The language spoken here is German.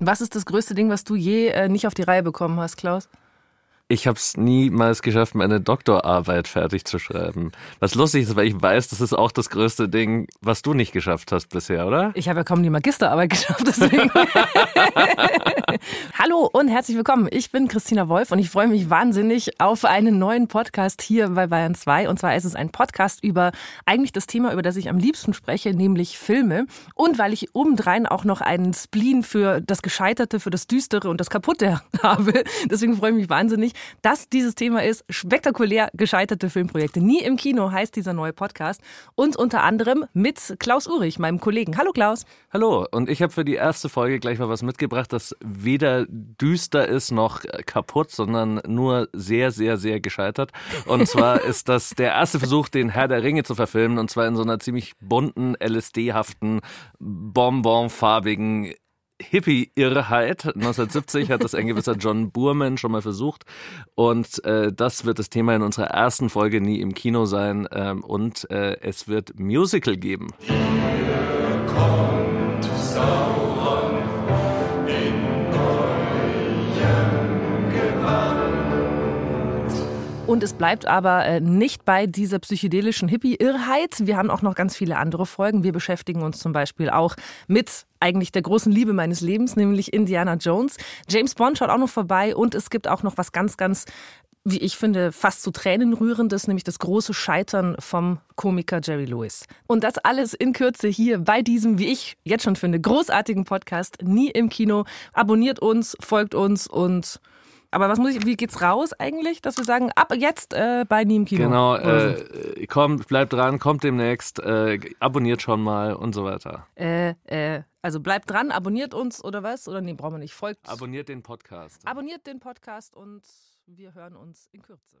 Was ist das größte Ding, was du je äh, nicht auf die Reihe bekommen hast, Klaus? Ich habe es niemals geschafft, meine Doktorarbeit fertig zu schreiben. Was lustig ist, weil ich weiß, das ist auch das größte Ding, was du nicht geschafft hast bisher, oder? Ich habe ja kaum die Magisterarbeit geschafft, deswegen. Hallo und herzlich willkommen. Ich bin Christina Wolf und ich freue mich wahnsinnig auf einen neuen Podcast hier bei Bayern 2. Und zwar ist es ein Podcast über eigentlich das Thema, über das ich am liebsten spreche, nämlich Filme. Und weil ich obendrein auch noch einen Spleen für das Gescheiterte, für das Düstere und das Kaputte habe. Deswegen freue ich mich wahnsinnig, dass dieses Thema ist spektakulär gescheiterte Filmprojekte. Nie im Kino heißt dieser neue Podcast und unter anderem mit Klaus Urich, meinem Kollegen. Hallo Klaus. Hallo und ich habe für die erste Folge gleich mal was mitgebracht, das weder düster ist noch kaputt, sondern nur sehr, sehr, sehr gescheitert. Und zwar ist das der erste Versuch, den Herr der Ringe zu verfilmen und zwar in so einer ziemlich bunten, LSD-haften, bonbonfarbigen Hippie-Irrheit. 1970 hat das ein gewisser John Boorman schon mal versucht. Und äh, das wird das Thema in unserer ersten Folge nie im Kino sein. Ähm, und äh, es wird Musical geben. Und es bleibt aber äh, nicht bei dieser psychedelischen Hippie-Irrheit. Wir haben auch noch ganz viele andere Folgen. Wir beschäftigen uns zum Beispiel auch mit eigentlich der großen Liebe meines Lebens, nämlich Indiana Jones. James Bond schaut auch noch vorbei und es gibt auch noch was ganz, ganz wie ich finde, fast zu Tränen rührendes, nämlich das große Scheitern vom Komiker Jerry Lewis. Und das alles in Kürze hier bei diesem, wie ich jetzt schon finde, großartigen Podcast Nie im Kino. Abonniert uns, folgt uns und aber was muss ich, wie geht's raus eigentlich, dass wir sagen, ab jetzt äh, bei Nie im Kino? Genau, äh, kommt, bleibt dran, kommt demnächst, äh, abonniert schon mal und so weiter. Äh, äh, also bleibt dran, abonniert uns oder was? Oder nee, brauchen wir nicht. Folgt. Abonniert den Podcast. Abonniert den Podcast und wir hören uns in Kürze.